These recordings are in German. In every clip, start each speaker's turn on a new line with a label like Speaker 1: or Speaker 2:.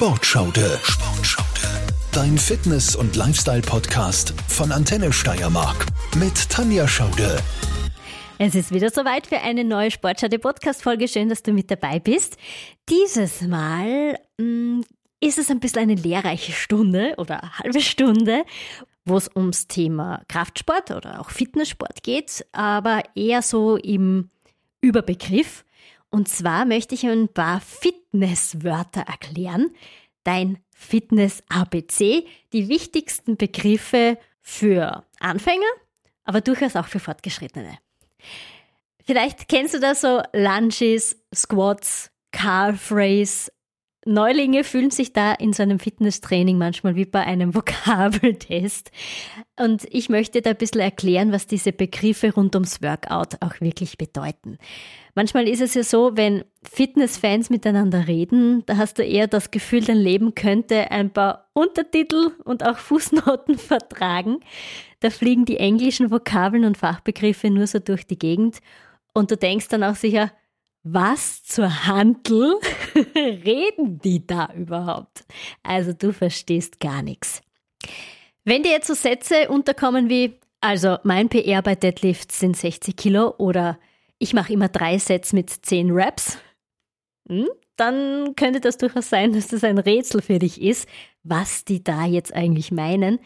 Speaker 1: Sportschaude. Sportschaude. Dein Fitness- und Lifestyle-Podcast von Antenne Steiermark mit Tanja Schaude.
Speaker 2: Es ist wieder soweit für eine neue Sportschaude Podcast-Folge. Schön, dass du mit dabei bist. Dieses Mal mh, mm, ist es ein bisschen eine lehrreiche Stunde oder halbe Stunde, wo es ums Thema Kraftsport oder auch Fitnesssport geht, aber eher so im Überbegriff. Und zwar möchte ich ein paar Fitnesswörter erklären. Dein Fitness-ABC, die wichtigsten Begriffe für Anfänger, aber durchaus auch für Fortgeschrittene. Vielleicht kennst du da so Lunges, Squats, Calf Race, Neulinge fühlen sich da in so einem Fitnesstraining manchmal wie bei einem Vokabeltest. Und ich möchte da ein bisschen erklären, was diese Begriffe rund ums Workout auch wirklich bedeuten. Manchmal ist es ja so, wenn Fitnessfans miteinander reden, da hast du eher das Gefühl, dein Leben könnte ein paar Untertitel und auch Fußnoten vertragen. Da fliegen die englischen Vokabeln und Fachbegriffe nur so durch die Gegend. Und du denkst dann auch sicher, was zur Handel reden die da überhaupt? Also du verstehst gar nichts. Wenn dir jetzt so Sätze unterkommen wie, also mein PR bei Deadlifts sind 60 Kilo oder ich mache immer drei Sets mit 10 Reps, hm, dann könnte das durchaus sein, dass das ein Rätsel für dich ist, was die da jetzt eigentlich meinen.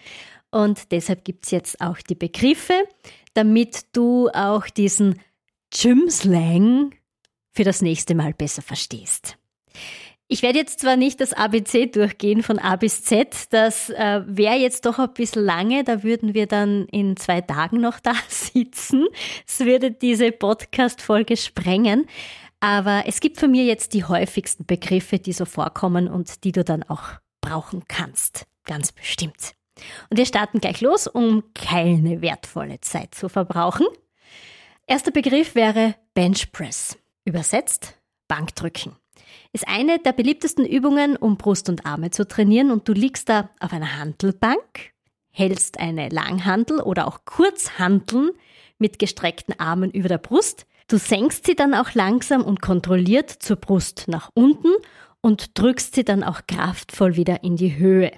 Speaker 2: Und deshalb gibt es jetzt auch die Begriffe, damit du auch diesen Gym-Slang für das nächste Mal besser verstehst. Ich werde jetzt zwar nicht das ABC durchgehen von A bis Z, das äh, wäre jetzt doch ein bisschen lange, da würden wir dann in zwei Tagen noch da sitzen. Es würde diese Podcast-Folge sprengen. Aber es gibt von mir jetzt die häufigsten Begriffe, die so vorkommen und die du dann auch brauchen kannst. Ganz bestimmt. Und wir starten gleich los, um keine wertvolle Zeit zu verbrauchen. Erster Begriff wäre Bench Press. Übersetzt Bankdrücken. Ist eine der beliebtesten Übungen, um Brust und Arme zu trainieren und du liegst da auf einer Handelbank, hältst eine Langhandel oder auch Kurzhandeln mit gestreckten Armen über der Brust. Du senkst sie dann auch langsam und kontrolliert zur Brust nach unten und drückst sie dann auch kraftvoll wieder in die Höhe.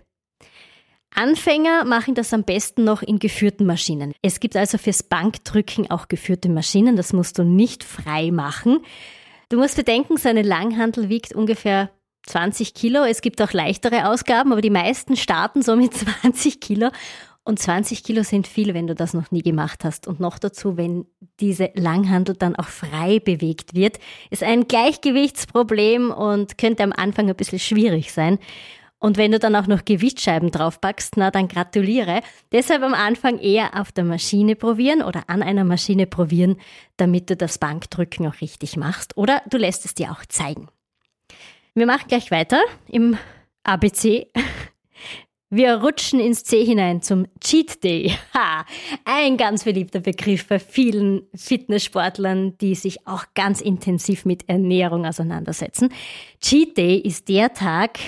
Speaker 2: Anfänger machen das am besten noch in geführten Maschinen. Es gibt also fürs Bankdrücken auch geführte Maschinen, das musst du nicht frei machen. Du musst bedenken, so eine Langhandel wiegt ungefähr 20 Kilo. Es gibt auch leichtere Ausgaben, aber die meisten starten so mit 20 Kilo. Und 20 Kilo sind viel, wenn du das noch nie gemacht hast. Und noch dazu, wenn diese Langhandel dann auch frei bewegt wird, ist ein Gleichgewichtsproblem und könnte am Anfang ein bisschen schwierig sein. Und wenn du dann auch noch Gewichtsscheiben draufpackst, na dann gratuliere. Deshalb am Anfang eher auf der Maschine probieren oder an einer Maschine probieren, damit du das Bankdrücken auch richtig machst. Oder du lässt es dir auch zeigen. Wir machen gleich weiter im ABC. Wir rutschen ins C hinein zum Cheat Day. Ha, ein ganz beliebter Begriff bei vielen Fitnesssportlern, die sich auch ganz intensiv mit Ernährung auseinandersetzen. Cheat Day ist der Tag,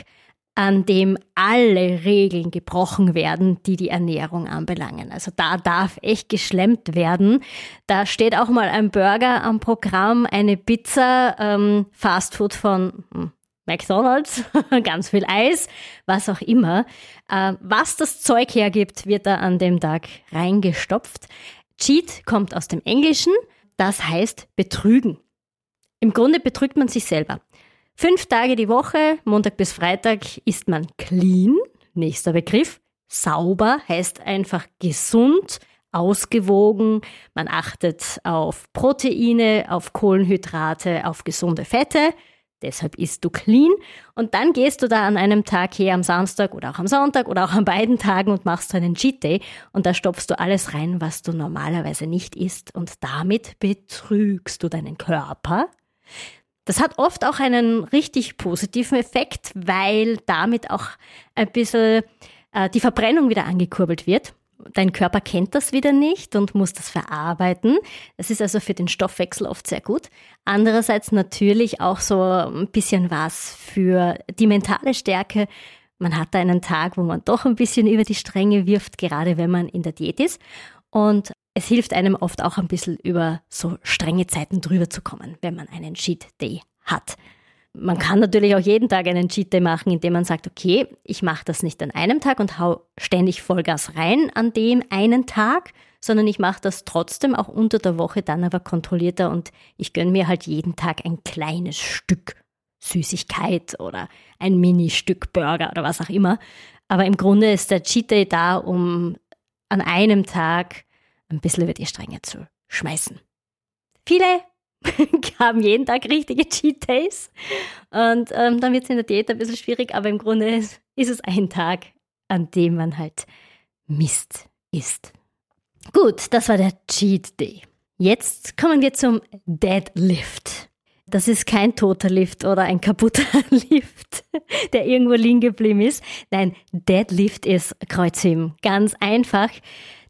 Speaker 2: an dem alle Regeln gebrochen werden, die die Ernährung anbelangen. Also da darf echt geschlemmt werden. Da steht auch mal ein Burger am Programm, eine Pizza, ähm, Fastfood von hm, McDonald's, ganz viel Eis, was auch immer. Äh, was das Zeug hergibt, wird da an dem Tag reingestopft. Cheat kommt aus dem Englischen, das heißt betrügen. Im Grunde betrügt man sich selber. Fünf Tage die Woche, Montag bis Freitag, ist man clean. Nächster Begriff. Sauber heißt einfach gesund, ausgewogen. Man achtet auf Proteine, auf Kohlenhydrate, auf gesunde Fette. Deshalb isst du clean. Und dann gehst du da an einem Tag her, am Samstag oder auch am Sonntag oder auch an beiden Tagen und machst einen Cheat Day. Und da stopfst du alles rein, was du normalerweise nicht isst. Und damit betrügst du deinen Körper. Das hat oft auch einen richtig positiven Effekt, weil damit auch ein bisschen äh, die Verbrennung wieder angekurbelt wird. Dein Körper kennt das wieder nicht und muss das verarbeiten. Das ist also für den Stoffwechsel oft sehr gut. Andererseits natürlich auch so ein bisschen was für die mentale Stärke. Man hat da einen Tag, wo man doch ein bisschen über die Stränge wirft, gerade wenn man in der Diät ist. Und es hilft einem oft auch ein bisschen über so strenge Zeiten drüber zu kommen, wenn man einen Cheat Day hat. Man kann natürlich auch jeden Tag einen Cheat Day machen, indem man sagt, okay, ich mache das nicht an einem Tag und hau ständig Vollgas rein an dem einen Tag, sondern ich mache das trotzdem auch unter der Woche dann aber kontrollierter und ich gönne mir halt jeden Tag ein kleines Stück Süßigkeit oder ein Mini-Stück Burger oder was auch immer. Aber im Grunde ist der Cheat Day da, um an einem Tag ein bisschen über die Stränge zu schmeißen. Viele haben jeden Tag richtige Cheat Days und ähm, dann wird es in der Diät ein bisschen schwierig, aber im Grunde ist, ist es ein Tag, an dem man halt Mist isst. Gut, das war der Cheat Day. Jetzt kommen wir zum Deadlift. Das ist kein toter Lift oder ein kaputter Lift, der irgendwo liegen geblieben ist. Nein, Deadlift ist Kreuzheben. Ganz einfach.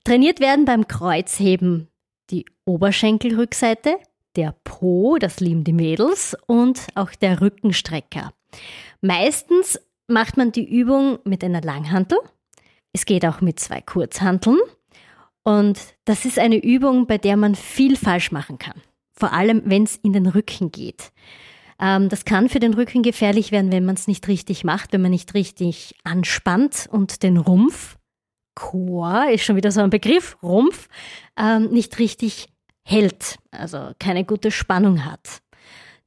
Speaker 2: Trainiert werden beim Kreuzheben die Oberschenkelrückseite, der Po, das lieben die Mädels, und auch der Rückenstrecker. Meistens macht man die Übung mit einer Langhantel. Es geht auch mit zwei Kurzhanteln. Und das ist eine Übung, bei der man viel falsch machen kann. Vor allem, wenn es in den Rücken geht. Ähm, das kann für den Rücken gefährlich werden, wenn man es nicht richtig macht, wenn man nicht richtig anspannt und den Rumpf, Chor ist schon wieder so ein Begriff, Rumpf, ähm, nicht richtig hält, also keine gute Spannung hat.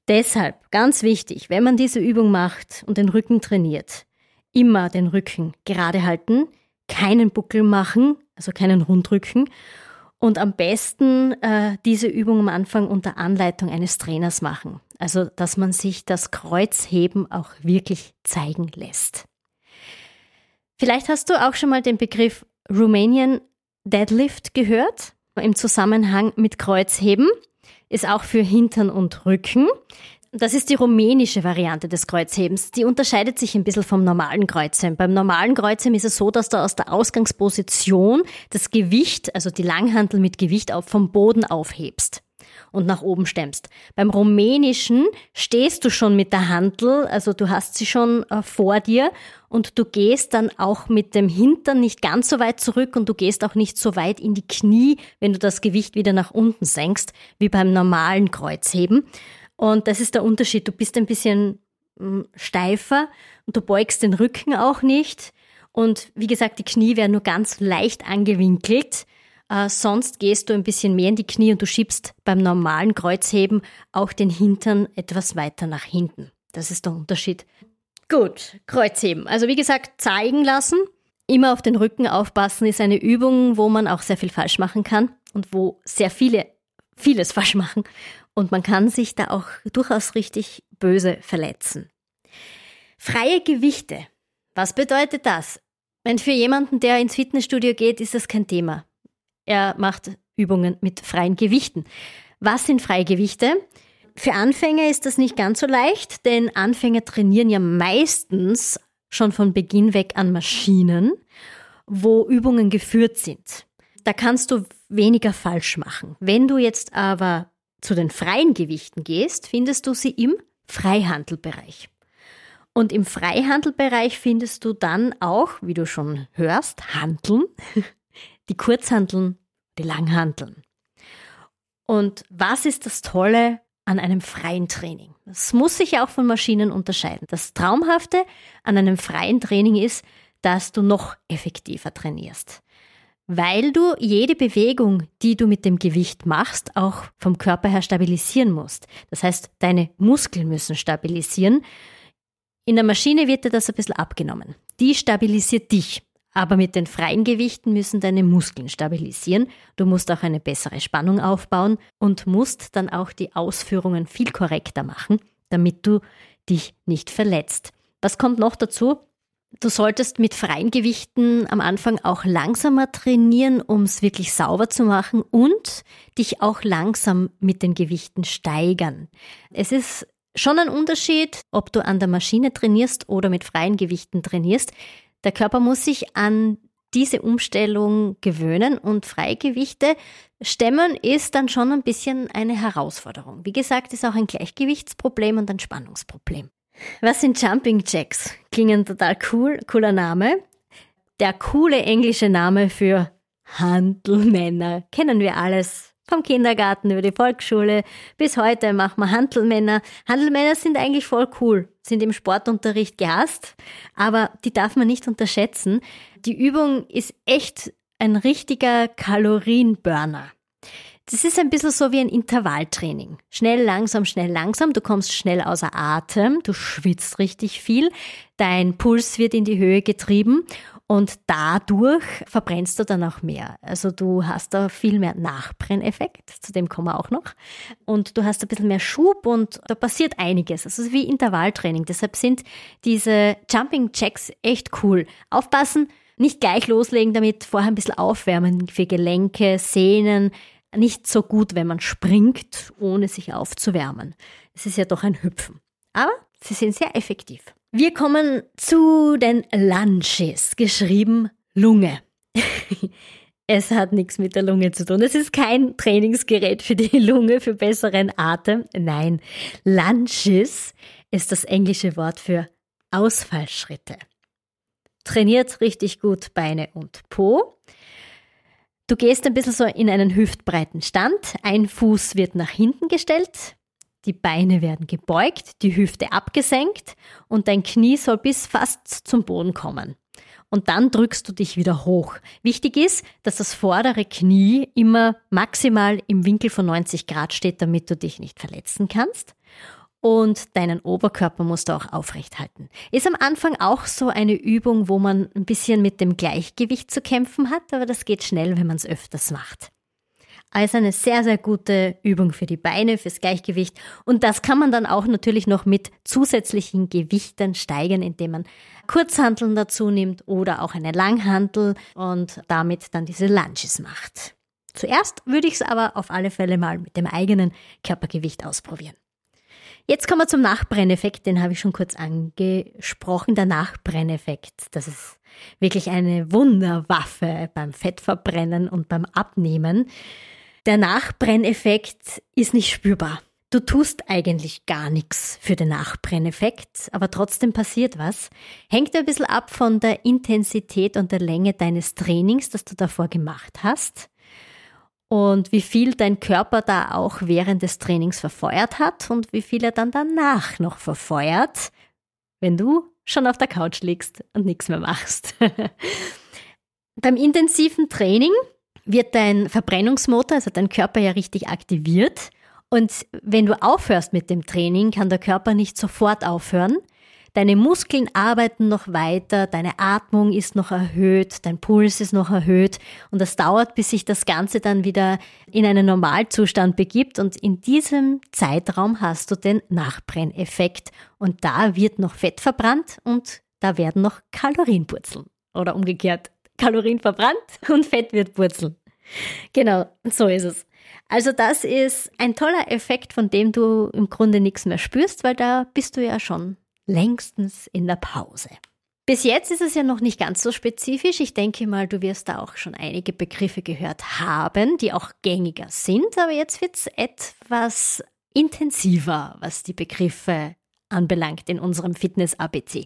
Speaker 2: Deshalb ganz wichtig, wenn man diese Übung macht und den Rücken trainiert, immer den Rücken gerade halten, keinen Buckel machen, also keinen Rundrücken. Und am besten äh, diese Übung am Anfang unter Anleitung eines Trainers machen. Also, dass man sich das Kreuzheben auch wirklich zeigen lässt. Vielleicht hast du auch schon mal den Begriff Romanian Deadlift gehört im Zusammenhang mit Kreuzheben. Ist auch für Hintern und Rücken. Das ist die rumänische Variante des Kreuzhebens. Die unterscheidet sich ein bisschen vom normalen Kreuzheben. Beim normalen Kreuzheben ist es so, dass du aus der Ausgangsposition das Gewicht, also die Langhantel mit Gewicht auf, vom Boden aufhebst und nach oben stemmst. Beim rumänischen stehst du schon mit der Hantel, also du hast sie schon äh, vor dir und du gehst dann auch mit dem Hintern nicht ganz so weit zurück und du gehst auch nicht so weit in die Knie, wenn du das Gewicht wieder nach unten senkst, wie beim normalen Kreuzheben. Und das ist der Unterschied. Du bist ein bisschen hm, steifer und du beugst den Rücken auch nicht. Und wie gesagt, die Knie werden nur ganz leicht angewinkelt. Äh, sonst gehst du ein bisschen mehr in die Knie und du schiebst beim normalen Kreuzheben auch den Hintern etwas weiter nach hinten. Das ist der Unterschied. Gut, Kreuzheben. Also wie gesagt, zeigen lassen. Immer auf den Rücken aufpassen ist eine Übung, wo man auch sehr viel falsch machen kann und wo sehr viele vieles falsch machen und man kann sich da auch durchaus richtig böse verletzen. Freie Gewichte. Was bedeutet das? Wenn für jemanden, der ins Fitnessstudio geht, ist das kein Thema. Er macht Übungen mit freien Gewichten. Was sind freie Gewichte? Für Anfänger ist das nicht ganz so leicht, denn Anfänger trainieren ja meistens schon von Beginn weg an Maschinen, wo Übungen geführt sind. Da kannst du weniger falsch machen. Wenn du jetzt aber zu den freien Gewichten gehst, findest du sie im Freihandelbereich. Und im Freihandelbereich findest du dann auch, wie du schon hörst, Handeln, die Kurzhandeln, die Langhandeln. Und was ist das Tolle an einem freien Training? Das muss sich auch von Maschinen unterscheiden. Das Traumhafte an einem freien Training ist, dass du noch effektiver trainierst weil du jede Bewegung, die du mit dem Gewicht machst, auch vom Körper her stabilisieren musst. Das heißt, deine Muskeln müssen stabilisieren. In der Maschine wird dir das ein bisschen abgenommen. Die stabilisiert dich. Aber mit den freien Gewichten müssen deine Muskeln stabilisieren. Du musst auch eine bessere Spannung aufbauen und musst dann auch die Ausführungen viel korrekter machen, damit du dich nicht verletzt. Was kommt noch dazu? Du solltest mit freien Gewichten am Anfang auch langsamer trainieren, um es wirklich sauber zu machen und dich auch langsam mit den Gewichten steigern. Es ist schon ein Unterschied, ob du an der Maschine trainierst oder mit freien Gewichten trainierst. Der Körper muss sich an diese Umstellung gewöhnen und Freigewichte stemmen ist dann schon ein bisschen eine Herausforderung. Wie gesagt, ist auch ein Gleichgewichtsproblem und ein Spannungsproblem. Was sind Jumping Jacks? Klingen total cool, cooler Name. Der coole englische Name für Handelmänner kennen wir alles Vom Kindergarten über die Volksschule bis heute machen wir Handelmänner. Handelmänner sind eigentlich voll cool, sind im Sportunterricht gehasst, aber die darf man nicht unterschätzen. Die Übung ist echt ein richtiger Kalorienburner. Das ist ein bisschen so wie ein Intervalltraining. Schnell, langsam, schnell, langsam. Du kommst schnell außer Atem, du schwitzt richtig viel, dein Puls wird in die Höhe getrieben und dadurch verbrennst du dann auch mehr. Also du hast da viel mehr Nachbrenneffekt, zu dem kommen wir auch noch. Und du hast ein bisschen mehr Schub und da passiert einiges. Also wie Intervalltraining. Deshalb sind diese Jumping Jacks echt cool. Aufpassen, nicht gleich loslegen damit, vorher ein bisschen aufwärmen für Gelenke, Sehnen, nicht so gut, wenn man springt, ohne sich aufzuwärmen. Es ist ja doch ein Hüpfen. Aber sie sind sehr effektiv. Wir kommen zu den Lunges, geschrieben Lunge. es hat nichts mit der Lunge zu tun. Es ist kein Trainingsgerät für die Lunge, für besseren Atem. Nein, Lunges ist das englische Wort für Ausfallschritte. Trainiert richtig gut Beine und Po. Du gehst ein bisschen so in einen hüftbreiten Stand. Ein Fuß wird nach hinten gestellt. Die Beine werden gebeugt, die Hüfte abgesenkt und dein Knie soll bis fast zum Boden kommen. Und dann drückst du dich wieder hoch. Wichtig ist, dass das vordere Knie immer maximal im Winkel von 90 Grad steht, damit du dich nicht verletzen kannst und deinen Oberkörper musst du auch aufrecht halten. Ist am Anfang auch so eine Übung, wo man ein bisschen mit dem Gleichgewicht zu kämpfen hat, aber das geht schnell, wenn man es öfters macht. Also eine sehr, sehr gute Übung für die Beine, fürs Gleichgewicht. Und das kann man dann auch natürlich noch mit zusätzlichen Gewichten steigern, indem man Kurzhanteln dazu nimmt oder auch eine Langhantel und damit dann diese Lunges macht. Zuerst würde ich es aber auf alle Fälle mal mit dem eigenen Körpergewicht ausprobieren. Jetzt kommen wir zum Nachbrenneffekt, den habe ich schon kurz angesprochen. Der Nachbrenneffekt, das ist wirklich eine Wunderwaffe beim Fettverbrennen und beim Abnehmen. Der Nachbrenneffekt ist nicht spürbar. Du tust eigentlich gar nichts für den Nachbrenneffekt, aber trotzdem passiert was. Hängt ein bisschen ab von der Intensität und der Länge deines Trainings, das du davor gemacht hast und wie viel dein Körper da auch während des Trainings verfeuert hat und wie viel er dann danach noch verfeuert, wenn du schon auf der Couch liegst und nichts mehr machst. Beim intensiven Training wird dein Verbrennungsmotor, also dein Körper ja richtig aktiviert. Und wenn du aufhörst mit dem Training, kann der Körper nicht sofort aufhören, Deine Muskeln arbeiten noch weiter, deine Atmung ist noch erhöht, dein Puls ist noch erhöht. Und das dauert, bis sich das Ganze dann wieder in einen Normalzustand begibt. Und in diesem Zeitraum hast du den Nachbrenneffekt. Und da wird noch Fett verbrannt und da werden noch Kalorien purzeln. Oder umgekehrt, Kalorien verbrannt und Fett wird purzeln. Genau, so ist es. Also das ist ein toller Effekt, von dem du im Grunde nichts mehr spürst, weil da bist du ja schon längstens in der Pause. Bis jetzt ist es ja noch nicht ganz so spezifisch. Ich denke mal, du wirst da auch schon einige Begriffe gehört haben, die auch gängiger sind, aber jetzt wird es etwas intensiver, was die Begriffe anbelangt in unserem Fitness-ABC.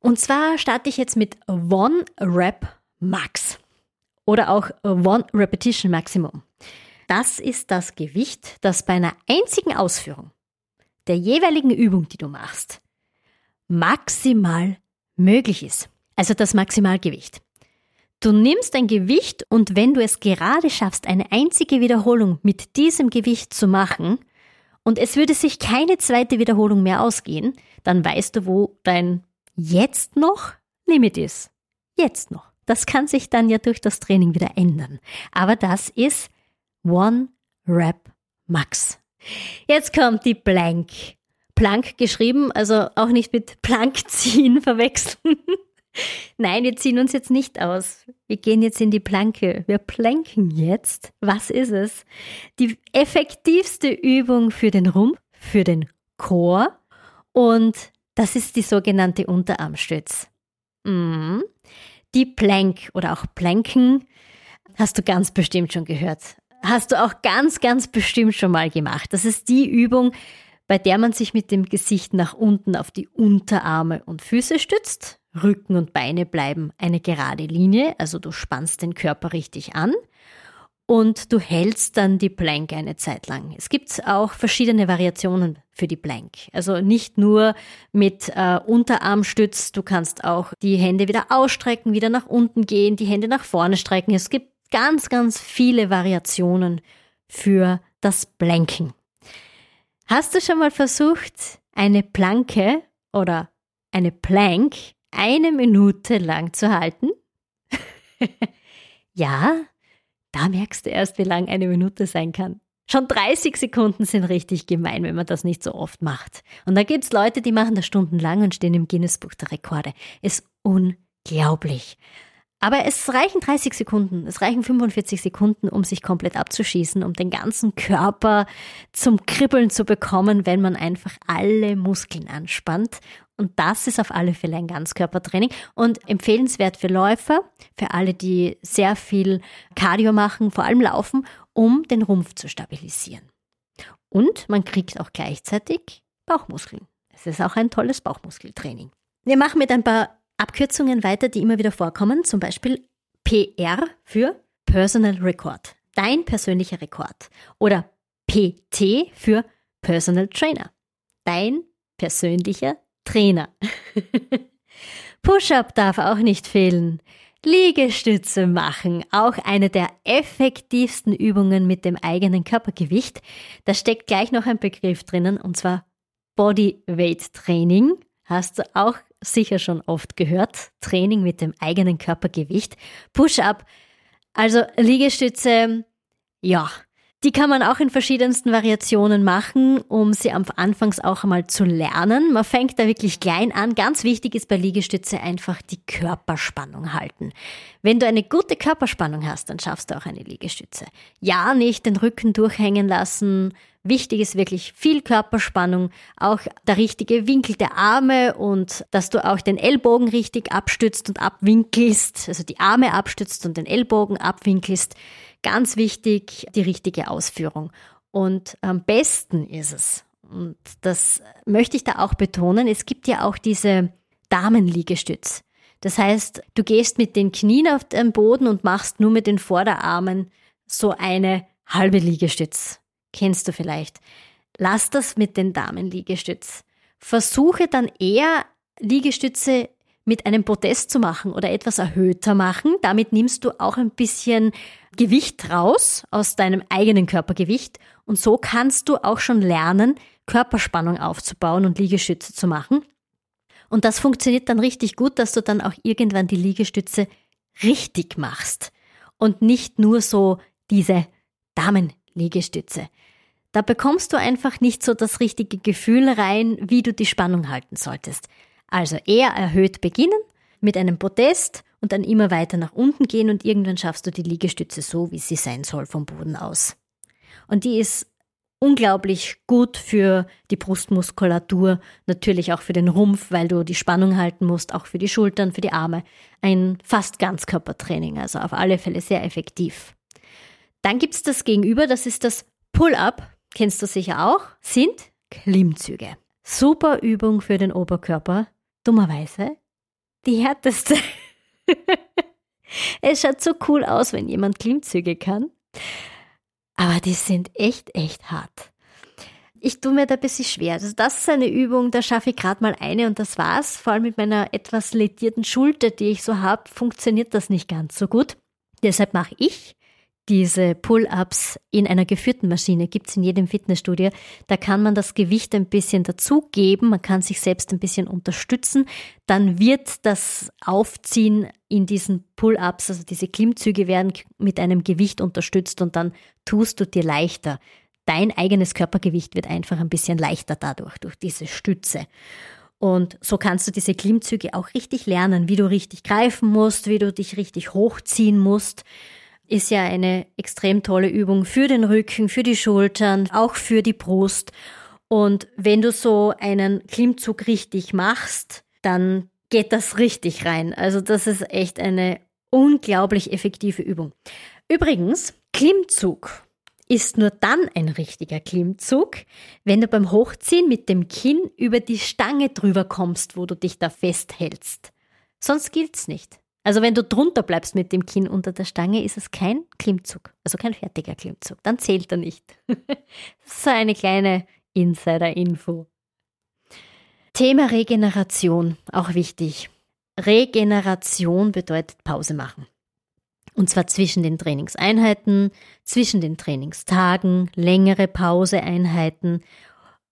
Speaker 2: Und zwar starte ich jetzt mit One Rep Max oder auch One Repetition Maximum. Das ist das Gewicht, das bei einer einzigen Ausführung der jeweiligen Übung, die du machst, maximal möglich ist. Also das Maximalgewicht. Du nimmst ein Gewicht und wenn du es gerade schaffst, eine einzige Wiederholung mit diesem Gewicht zu machen und es würde sich keine zweite Wiederholung mehr ausgehen, dann weißt du, wo dein jetzt noch Limit ist. Jetzt noch. Das kann sich dann ja durch das Training wieder ändern. Aber das ist One Rep Max. Jetzt kommt die Blank Plank geschrieben, also auch nicht mit Plank ziehen verwechseln. Nein, wir ziehen uns jetzt nicht aus. Wir gehen jetzt in die Planke. Wir planken jetzt. Was ist es? Die effektivste Übung für den Rumpf, für den Chor und das ist die sogenannte Unterarmstütz. Mhm. Die Plank oder auch Planken hast du ganz bestimmt schon gehört. Hast du auch ganz, ganz bestimmt schon mal gemacht. Das ist die Übung, bei der man sich mit dem Gesicht nach unten auf die Unterarme und Füße stützt. Rücken und Beine bleiben eine gerade Linie, also du spannst den Körper richtig an. Und du hältst dann die Plank eine Zeit lang. Es gibt auch verschiedene Variationen für die Plank. Also nicht nur mit äh, Unterarmstütz, du kannst auch die Hände wieder ausstrecken, wieder nach unten gehen, die Hände nach vorne strecken. Es gibt ganz, ganz viele Variationen für das Planken. Hast du schon mal versucht, eine Planke oder eine Plank eine Minute lang zu halten? ja, da merkst du erst, wie lang eine Minute sein kann. Schon 30 Sekunden sind richtig gemein, wenn man das nicht so oft macht. Und da gibt's Leute, die machen das stundenlang und stehen im Guinness-Buch der Rekorde. Ist unglaublich. Aber es reichen 30 Sekunden, es reichen 45 Sekunden, um sich komplett abzuschießen, um den ganzen Körper zum Kribbeln zu bekommen, wenn man einfach alle Muskeln anspannt. Und das ist auf alle Fälle ein Ganzkörpertraining und empfehlenswert für Läufer, für alle, die sehr viel Cardio machen, vor allem laufen, um den Rumpf zu stabilisieren. Und man kriegt auch gleichzeitig Bauchmuskeln. Es ist auch ein tolles Bauchmuskeltraining. Wir machen mit ein paar Abkürzungen weiter, die immer wieder vorkommen, zum Beispiel PR für Personal Record, dein persönlicher Rekord. Oder PT für Personal Trainer, dein persönlicher Trainer. Push-up darf auch nicht fehlen. Liegestütze machen, auch eine der effektivsten Übungen mit dem eigenen Körpergewicht. Da steckt gleich noch ein Begriff drinnen, und zwar Bodyweight Training. Hast du auch sicher schon oft gehört. Training mit dem eigenen Körpergewicht. Push-up, also Liegestütze, ja, die kann man auch in verschiedensten Variationen machen, um sie am Anfangs auch einmal zu lernen. Man fängt da wirklich klein an. Ganz wichtig ist bei Liegestütze einfach die Körperspannung halten. Wenn du eine gute Körperspannung hast, dann schaffst du auch eine Liegestütze. Ja, nicht den Rücken durchhängen lassen. Wichtig ist wirklich viel Körperspannung, auch der richtige Winkel der Arme und dass du auch den Ellbogen richtig abstützt und abwinkelst, also die Arme abstützt und den Ellbogen abwinkelst. Ganz wichtig, die richtige Ausführung. Und am besten ist es, und das möchte ich da auch betonen, es gibt ja auch diese Damenliegestütz. Das heißt, du gehst mit den Knien auf den Boden und machst nur mit den Vorderarmen so eine halbe Liegestütz. Kennst du vielleicht. Lass das mit den Damenliegestütz. Versuche dann eher Liegestütze mit einem Podest zu machen oder etwas erhöhter machen. Damit nimmst du auch ein bisschen Gewicht raus aus deinem eigenen Körpergewicht und so kannst du auch schon lernen, Körperspannung aufzubauen und Liegestütze zu machen. Und das funktioniert dann richtig gut, dass du dann auch irgendwann die Liegestütze richtig machst und nicht nur so diese Damenliegestütze. Da bekommst du einfach nicht so das richtige Gefühl rein, wie du die Spannung halten solltest. Also eher erhöht beginnen mit einem Podest und dann immer weiter nach unten gehen und irgendwann schaffst du die Liegestütze so, wie sie sein soll vom Boden aus. Und die ist unglaublich gut für die Brustmuskulatur, natürlich auch für den Rumpf, weil du die Spannung halten musst, auch für die Schultern, für die Arme. Ein fast Ganzkörpertraining, also auf alle Fälle sehr effektiv. Dann gibt's das Gegenüber, das ist das Pull-up, kennst du sicher auch, sind Klimmzüge. Super Übung für den Oberkörper, dummerweise die härteste. es schaut so cool aus, wenn jemand Klimmzüge kann. Aber die sind echt, echt hart. Ich tue mir da ein bisschen schwer. Also das ist eine Übung, da schaffe ich gerade mal eine und das war's. Vor allem mit meiner etwas ledierten Schulter, die ich so habe, funktioniert das nicht ganz so gut. Deshalb mache ich diese Pull-ups in einer geführten Maschine gibt es in jedem Fitnessstudio. Da kann man das Gewicht ein bisschen dazugeben, man kann sich selbst ein bisschen unterstützen. Dann wird das Aufziehen in diesen Pull-ups, also diese Klimmzüge werden mit einem Gewicht unterstützt und dann tust du dir leichter. Dein eigenes Körpergewicht wird einfach ein bisschen leichter dadurch, durch diese Stütze. Und so kannst du diese Klimmzüge auch richtig lernen, wie du richtig greifen musst, wie du dich richtig hochziehen musst ist ja eine extrem tolle Übung für den Rücken, für die Schultern, auch für die Brust. Und wenn du so einen Klimmzug richtig machst, dann geht das richtig rein. Also das ist echt eine unglaublich effektive Übung. Übrigens, Klimmzug ist nur dann ein richtiger Klimmzug, wenn du beim Hochziehen mit dem Kinn über die Stange drüber kommst, wo du dich da festhältst. Sonst gilt's nicht. Also wenn du drunter bleibst mit dem Kinn unter der Stange, ist es kein Klimmzug, also kein fertiger Klimmzug. Dann zählt er nicht. so eine kleine Insider-Info. Thema Regeneration, auch wichtig. Regeneration bedeutet Pause machen. Und zwar zwischen den Trainingseinheiten, zwischen den Trainingstagen, längere Pauseeinheiten,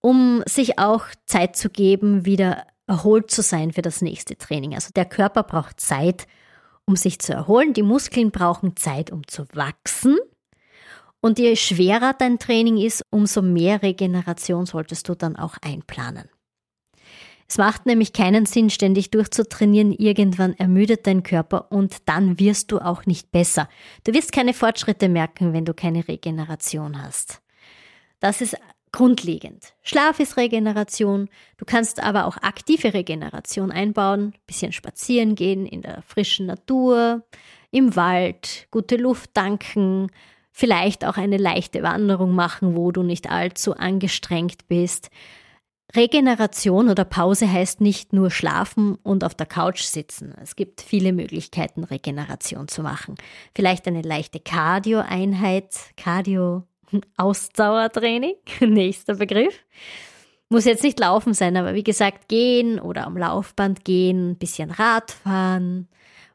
Speaker 2: um sich auch Zeit zu geben, wieder erholt zu sein für das nächste Training. Also der Körper braucht Zeit, um sich zu erholen. Die Muskeln brauchen Zeit, um zu wachsen. Und je schwerer dein Training ist, umso mehr Regeneration solltest du dann auch einplanen. Es macht nämlich keinen Sinn, ständig durchzutrainieren. Irgendwann ermüdet dein Körper und dann wirst du auch nicht besser. Du wirst keine Fortschritte merken, wenn du keine Regeneration hast. Das ist grundlegend. Schlaf ist Regeneration. Du kannst aber auch aktive Regeneration einbauen. Bisschen spazieren gehen in der frischen Natur, im Wald, gute Luft tanken, vielleicht auch eine leichte Wanderung machen, wo du nicht allzu angestrengt bist. Regeneration oder Pause heißt nicht nur schlafen und auf der Couch sitzen. Es gibt viele Möglichkeiten, Regeneration zu machen. Vielleicht eine leichte Cardio-Einheit, Cardio-Ausdauertraining, nächster Begriff. Muss jetzt nicht laufen sein, aber wie gesagt, gehen oder am Laufband gehen, ein bisschen Radfahren,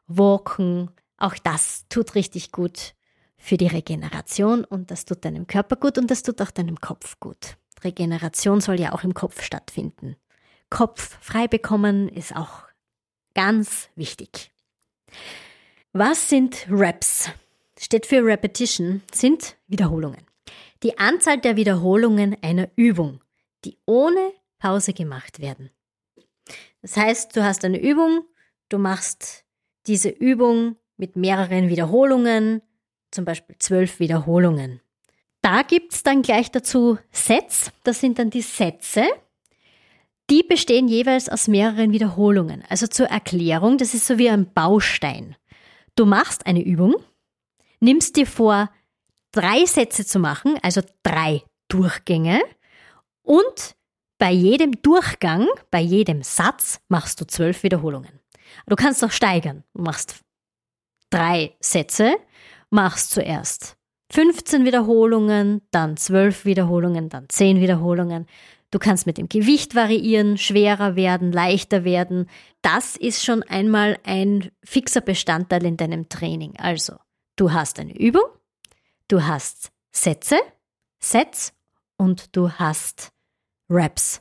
Speaker 2: walken, auch das tut richtig gut für die Regeneration und das tut deinem Körper gut und das tut auch deinem Kopf gut. Regeneration soll ja auch im Kopf stattfinden. Kopf frei bekommen ist auch ganz wichtig. Was sind Reps? Steht für Repetition, sind Wiederholungen. Die Anzahl der Wiederholungen einer Übung, die ohne Pause gemacht werden. Das heißt, du hast eine Übung, du machst diese Übung mit mehreren Wiederholungen, zum Beispiel zwölf Wiederholungen. Da gibt's dann gleich dazu Sets. Das sind dann die Sätze. Die bestehen jeweils aus mehreren Wiederholungen. Also zur Erklärung, das ist so wie ein Baustein. Du machst eine Übung, nimmst dir vor, drei Sätze zu machen, also drei Durchgänge. Und bei jedem Durchgang, bei jedem Satz machst du zwölf Wiederholungen. Du kannst auch steigern. Du machst drei Sätze, machst zuerst 15 Wiederholungen, dann 12 Wiederholungen, dann 10 Wiederholungen. Du kannst mit dem Gewicht variieren, schwerer werden, leichter werden. Das ist schon einmal ein fixer Bestandteil in deinem Training. Also, du hast eine Übung, du hast Sätze, Sets und du hast Reps,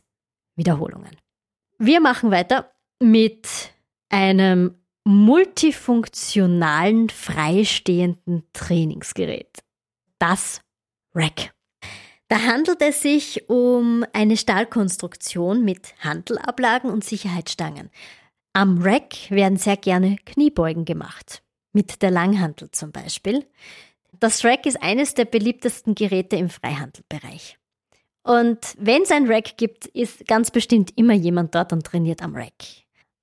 Speaker 2: Wiederholungen. Wir machen weiter mit einem multifunktionalen freistehenden Trainingsgerät das Rack. Da handelt es sich um eine Stahlkonstruktion mit Handelablagen und Sicherheitsstangen. Am Rack werden sehr gerne Kniebeugen gemacht, mit der Langhantel zum Beispiel. Das Rack ist eines der beliebtesten Geräte im Freihandelbereich. Und wenn es ein Rack gibt, ist ganz bestimmt immer jemand dort und trainiert am Rack.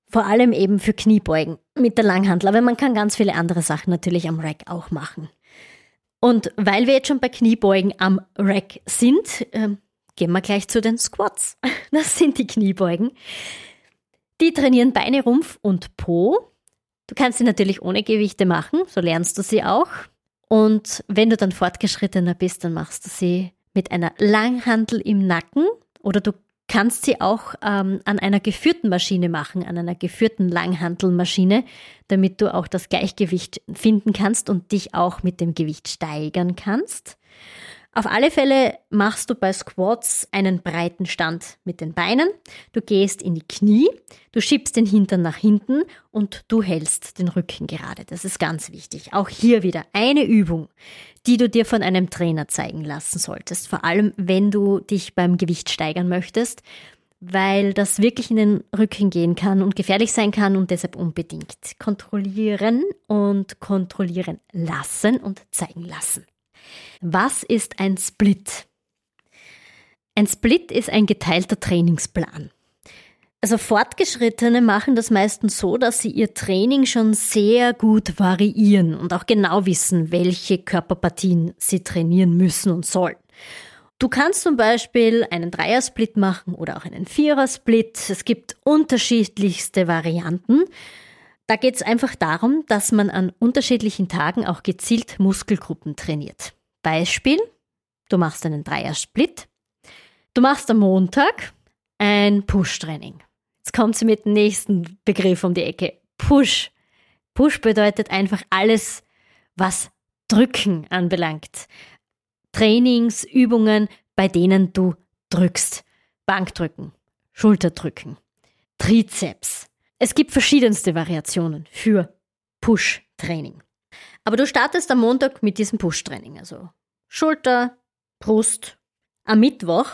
Speaker 2: Vor allem eben für Kniebeugen mit der Langhantel, aber man kann ganz viele andere Sachen natürlich am Rack auch machen. Und weil wir jetzt schon bei Kniebeugen am Rack sind, äh, gehen wir gleich zu den Squats. Das sind die Kniebeugen. Die trainieren Beine, Rumpf und Po. Du kannst sie natürlich ohne Gewichte machen, so lernst du sie auch. Und wenn du dann fortgeschrittener bist, dann machst du sie mit einer Langhantel im Nacken oder du kannst sie auch ähm, an einer geführten Maschine machen, an einer geführten Langhantelmaschine, damit du auch das Gleichgewicht finden kannst und dich auch mit dem Gewicht steigern kannst. Auf alle Fälle machst du bei Squats einen breiten Stand mit den Beinen. Du gehst in die Knie, du schiebst den Hintern nach hinten und du hältst den Rücken gerade. Das ist ganz wichtig. Auch hier wieder eine Übung, die du dir von einem Trainer zeigen lassen solltest. Vor allem, wenn du dich beim Gewicht steigern möchtest, weil das wirklich in den Rücken gehen kann und gefährlich sein kann und deshalb unbedingt kontrollieren und kontrollieren lassen und zeigen lassen. Was ist ein Split? Ein Split ist ein geteilter Trainingsplan. Also Fortgeschrittene machen das meistens so, dass sie ihr Training schon sehr gut variieren und auch genau wissen, welche Körperpartien sie trainieren müssen und sollen. Du kannst zum Beispiel einen Dreiersplit machen oder auch einen Vierersplit. Es gibt unterschiedlichste Varianten. Da geht es einfach darum, dass man an unterschiedlichen Tagen auch gezielt Muskelgruppen trainiert. Beispiel, du machst einen Dreier-Split, du machst am Montag ein Push-Training. Jetzt kommt sie mit dem nächsten Begriff um die Ecke. Push. Push bedeutet einfach alles, was Drücken anbelangt. Trainings, Übungen, bei denen du drückst. Bankdrücken, Schulterdrücken, Trizeps. Es gibt verschiedenste Variationen für Push-Training. Aber du startest am Montag mit diesem Push-Training, also Schulter, Brust. Am Mittwoch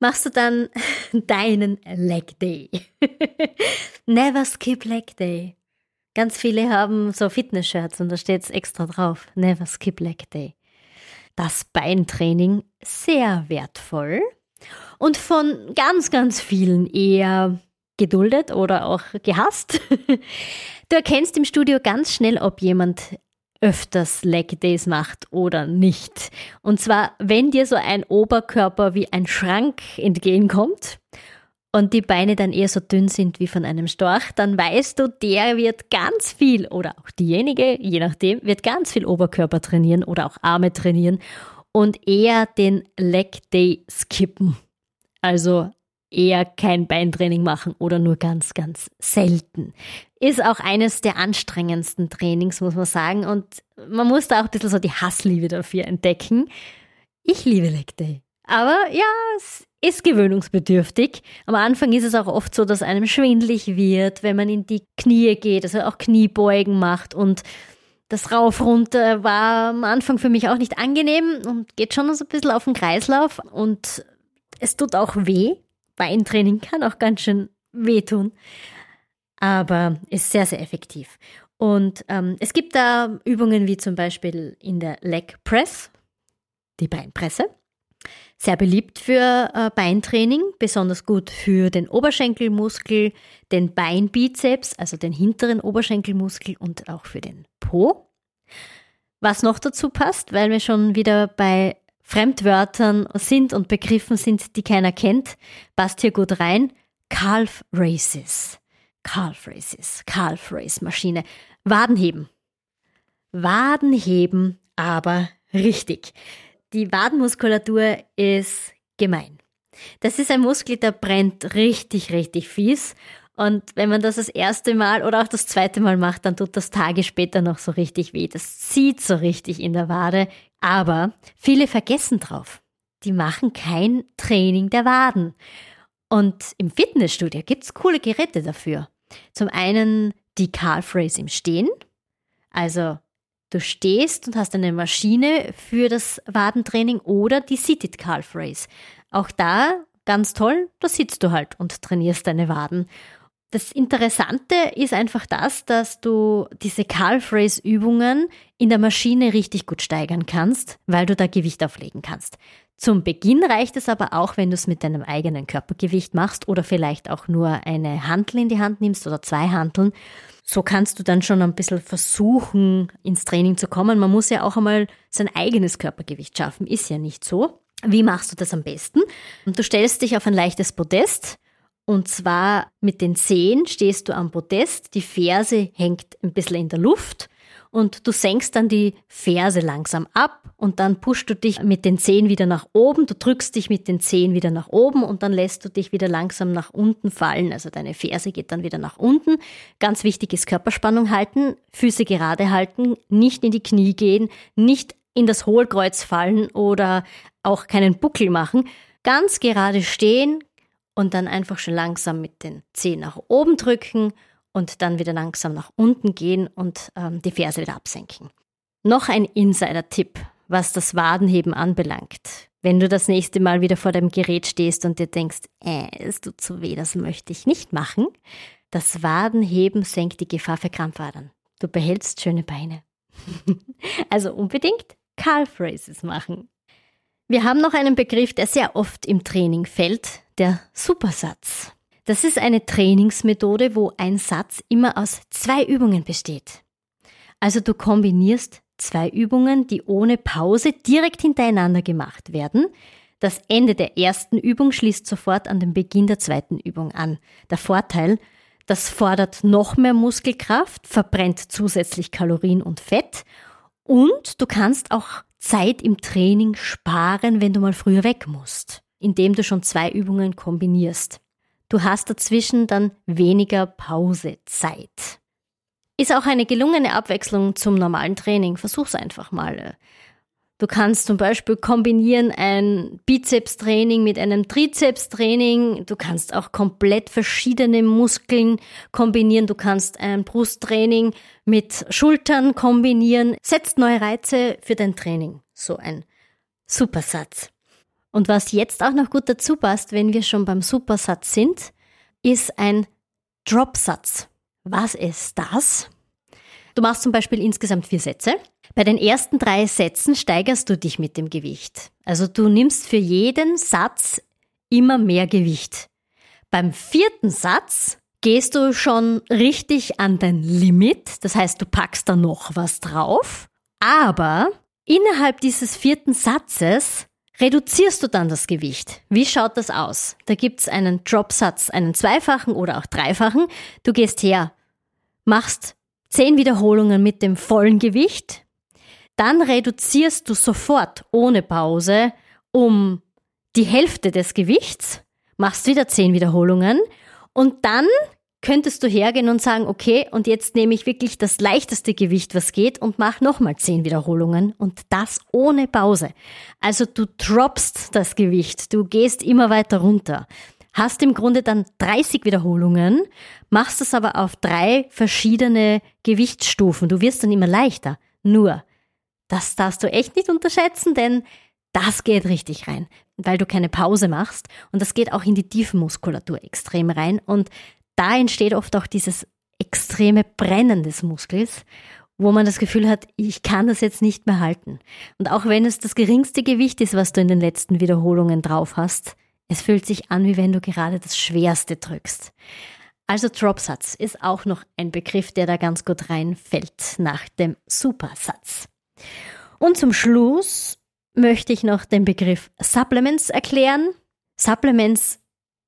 Speaker 2: machst du dann deinen Leg Day. Never skip Leg Day. Ganz viele haben so Fitness-Shirts und da steht es extra drauf. Never skip Leg Day. Das Beintraining sehr wertvoll und von ganz, ganz vielen eher geduldet oder auch gehasst. Du erkennst im Studio ganz schnell, ob jemand öfters Leg Days macht oder nicht. Und zwar, wenn dir so ein Oberkörper wie ein Schrank entgegenkommt und die Beine dann eher so dünn sind wie von einem Storch, dann weißt du, der wird ganz viel oder auch diejenige, je nachdem, wird ganz viel Oberkörper trainieren oder auch Arme trainieren und eher den Leg Day skippen. Also eher kein Beintraining machen oder nur ganz, ganz selten. Ist auch eines der anstrengendsten Trainings, muss man sagen. Und man muss da auch ein bisschen so die Hassliebe dafür entdecken. Ich liebe Leg Day. Aber ja, es ist gewöhnungsbedürftig. Am Anfang ist es auch oft so, dass einem schwindlig wird, wenn man in die Knie geht, also auch Kniebeugen macht und das Rauf runter war am Anfang für mich auch nicht angenehm und geht schon so ein bisschen auf den Kreislauf und es tut auch weh. Beintraining kann auch ganz schön wehtun, aber ist sehr, sehr effektiv. Und ähm, es gibt da Übungen wie zum Beispiel in der Leg Press, die Beinpresse. Sehr beliebt für äh, Beintraining, besonders gut für den Oberschenkelmuskel, den Beinbizeps, also den hinteren Oberschenkelmuskel und auch für den Po. Was noch dazu passt, weil wir schon wieder bei Fremdwörtern sind und Begriffen sind, die keiner kennt, passt hier gut rein. Calf Races. Calf Races. Calf Race Maschine. Wadenheben. Wadenheben, aber richtig. Die Wadenmuskulatur ist gemein. Das ist ein Muskel, der brennt richtig, richtig fies. Und wenn man das das erste Mal oder auch das zweite Mal macht, dann tut das Tage später noch so richtig weh. Das zieht so richtig in der Wade. Aber viele vergessen drauf. Die machen kein Training der Waden. Und im Fitnessstudio gibt's coole Geräte dafür. Zum einen die Calf Race im Stehen. Also du stehst und hast eine Maschine für das Wadentraining oder die Seated Calf Race. Auch da ganz toll, da sitzt du halt und trainierst deine Waden. Das Interessante ist einfach das, dass du diese Calf Race Übungen in der Maschine richtig gut steigern kannst, weil du da Gewicht auflegen kannst. Zum Beginn reicht es aber auch, wenn du es mit deinem eigenen Körpergewicht machst oder vielleicht auch nur eine Hantel in die Hand nimmst oder zwei Hanteln. So kannst du dann schon ein bisschen versuchen, ins Training zu kommen. Man muss ja auch einmal sein eigenes Körpergewicht schaffen, ist ja nicht so. Wie machst du das am besten? Du stellst dich auf ein leichtes Podest, und zwar mit den Zehen stehst du am Podest, die Ferse hängt ein bisschen in der Luft und du senkst dann die Ferse langsam ab und dann pushst du dich mit den Zehen wieder nach oben, du drückst dich mit den Zehen wieder nach oben und dann lässt du dich wieder langsam nach unten fallen, also deine Ferse geht dann wieder nach unten. Ganz wichtig ist Körperspannung halten, Füße gerade halten, nicht in die Knie gehen, nicht in das Hohlkreuz fallen oder auch keinen Buckel machen. Ganz gerade stehen, und dann einfach schon langsam mit den Zehen nach oben drücken und dann wieder langsam nach unten gehen und ähm, die Ferse wieder absenken. Noch ein Insider-Tipp, was das Wadenheben anbelangt. Wenn du das nächste Mal wieder vor deinem Gerät stehst und dir denkst, äh, es tut zu weh, das möchte ich nicht machen, das Wadenheben senkt die Gefahr für Krampfadern. Du behältst schöne Beine. also unbedingt Calf Races machen. Wir haben noch einen Begriff, der sehr oft im Training fällt, der Supersatz. Das ist eine Trainingsmethode, wo ein Satz immer aus zwei Übungen besteht. Also du kombinierst zwei Übungen, die ohne Pause direkt hintereinander gemacht werden. Das Ende der ersten Übung schließt sofort an den Beginn der zweiten Übung an. Der Vorteil, Das fordert noch mehr Muskelkraft, verbrennt zusätzlich Kalorien und Fett und du kannst auch Zeit im Training sparen, wenn du mal früher weg musst, indem du schon zwei Übungen kombinierst. Du hast dazwischen dann weniger Pausezeit. Ist auch eine gelungene Abwechslung zum normalen Training. Versuch's einfach mal. Du kannst zum Beispiel kombinieren ein Bizeps-Training mit einem Trizeps-Training. Du kannst auch komplett verschiedene Muskeln kombinieren. Du kannst ein Brusttraining mit Schultern kombinieren. Setzt neue Reize für dein Training. So ein Supersatz. Und was jetzt auch noch gut dazu passt, wenn wir schon beim Supersatz sind, ist ein Dropsatz. Was ist das? Du machst zum Beispiel insgesamt vier Sätze. Bei den ersten drei Sätzen steigerst du dich mit dem Gewicht. Also du nimmst für jeden Satz immer mehr Gewicht. Beim vierten Satz gehst du schon richtig an dein Limit. Das heißt, du packst da noch was drauf. Aber innerhalb dieses vierten Satzes reduzierst du dann das Gewicht. Wie schaut das aus? Da gibt's einen Dropsatz, einen zweifachen oder auch dreifachen. Du gehst her, machst zehn Wiederholungen mit dem vollen Gewicht, dann reduzierst du sofort ohne Pause um die Hälfte des Gewichts, machst wieder zehn Wiederholungen und dann könntest du hergehen und sagen, okay, und jetzt nehme ich wirklich das leichteste Gewicht, was geht und mach nochmal zehn Wiederholungen und das ohne Pause. Also du droppst das Gewicht, du gehst immer weiter runter. Hast im Grunde dann 30 Wiederholungen, machst es aber auf drei verschiedene Gewichtsstufen. Du wirst dann immer leichter. Nur, das darfst du echt nicht unterschätzen, denn das geht richtig rein, weil du keine Pause machst und das geht auch in die Tiefenmuskulatur extrem rein und da entsteht oft auch dieses extreme Brennen des Muskels, wo man das Gefühl hat, ich kann das jetzt nicht mehr halten. Und auch wenn es das geringste Gewicht ist, was du in den letzten Wiederholungen drauf hast, es fühlt sich an, wie wenn du gerade das Schwerste drückst. Also Dropsatz ist auch noch ein Begriff, der da ganz gut reinfällt nach dem Supersatz. Und zum Schluss möchte ich noch den Begriff Supplements erklären. Supplements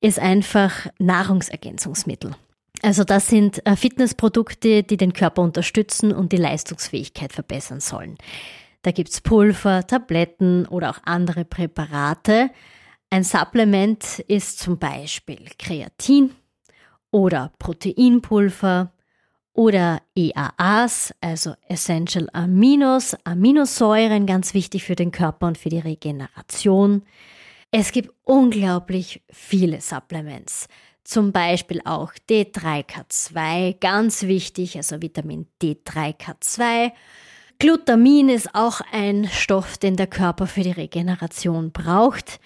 Speaker 2: ist einfach Nahrungsergänzungsmittel. Also das sind äh, Fitnessprodukte, die den Körper unterstützen und die Leistungsfähigkeit verbessern sollen. Da gibt's Pulver, Tabletten oder auch andere Präparate. Ein Supplement ist zum Beispiel Kreatin oder Proteinpulver oder EAAs, also Essential Aminos, Aminosäuren, ganz wichtig für den Körper und für die Regeneration. Es gibt unglaublich viele Supplements. Zum Beispiel auch D3K2, ganz wichtig, also Vitamin D3K2. Glutamin ist auch ein Stoff, den der Körper für die Regeneration braucht.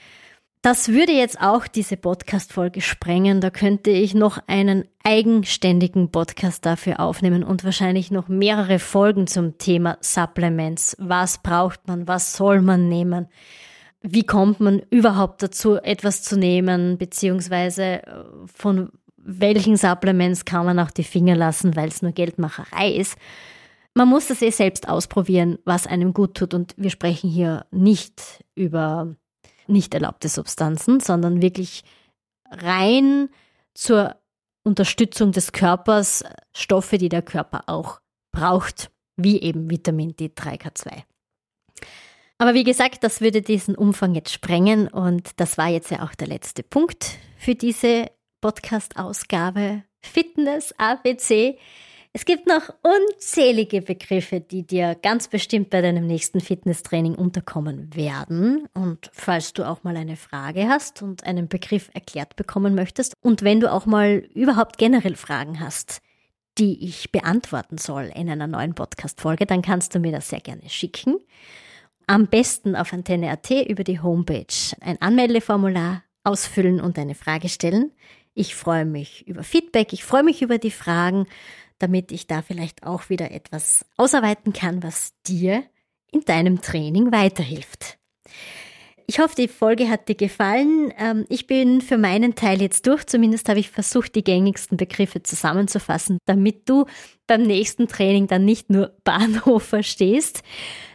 Speaker 2: Das würde jetzt auch diese Podcast-Folge sprengen. Da könnte ich noch einen eigenständigen Podcast dafür aufnehmen und wahrscheinlich noch mehrere Folgen zum Thema Supplements. Was braucht man? Was soll man nehmen? Wie kommt man überhaupt dazu, etwas zu nehmen? Beziehungsweise äh, von welchen Supplements kann man auch die Finger lassen, weil es nur Geldmacherei ist? Man muss das eh selbst ausprobieren, was einem gut tut. Und wir sprechen hier nicht über nicht erlaubte Substanzen, sondern wirklich rein zur Unterstützung des Körpers Stoffe, die der Körper auch braucht, wie eben Vitamin D3K2. Aber wie gesagt, das würde diesen Umfang jetzt sprengen und das war jetzt ja auch der letzte Punkt für diese Podcast-Ausgabe Fitness ABC. Es gibt noch unzählige Begriffe, die dir ganz bestimmt bei deinem nächsten Fitnesstraining unterkommen werden. Und falls du auch mal eine Frage hast und einen Begriff erklärt bekommen möchtest und wenn du auch mal überhaupt generell Fragen hast, die ich beantworten soll in einer neuen Podcast-Folge, dann kannst du mir das sehr gerne schicken. Am besten auf Antenne.at über die Homepage ein Anmeldeformular ausfüllen und eine Frage stellen. Ich freue mich über Feedback, ich freue mich über die Fragen damit ich da vielleicht auch wieder etwas ausarbeiten kann, was dir in deinem Training weiterhilft. Ich hoffe, die Folge hat dir gefallen. Ähm, ich bin für meinen Teil jetzt durch. Zumindest habe ich versucht, die gängigsten Begriffe zusammenzufassen, damit du beim nächsten Training dann nicht nur Bahnhof verstehst,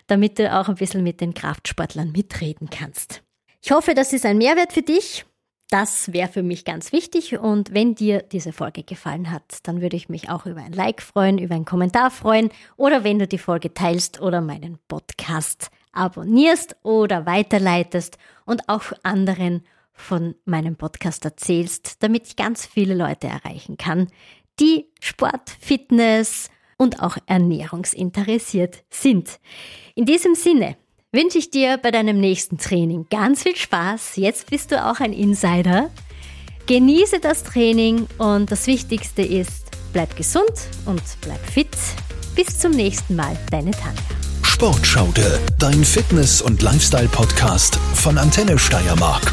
Speaker 2: damit du auch ein bisschen mit den Kraftsportlern mitreden kannst. Ich hoffe, das ist ein Mehrwert für dich. Das wäre für mich ganz wichtig und wenn dir diese Folge gefallen hat, dann würde ich mich auch über ein Like freuen, über einen Kommentar freuen oder wenn du die Folge teilst oder meinen Podcast abonnierst oder weiterleitest und auch anderen von meinem Podcast erzählst, damit ich ganz viele Leute erreichen kann, die Sport, Fitness und auch ernährungsinteressiert sind. In diesem Sinne, wünsche ich dir bei deinem nächsten Training ganz viel Spaß. Jetzt bist du auch ein Insider. Genieße das Training und das Wichtigste ist, bleib gesund und bleib fit. Bis zum nächsten Mal, deine Tanja.
Speaker 1: Sportschaude, dein Fitness- und Lifestyle-Podcast von Antenne Steiermark.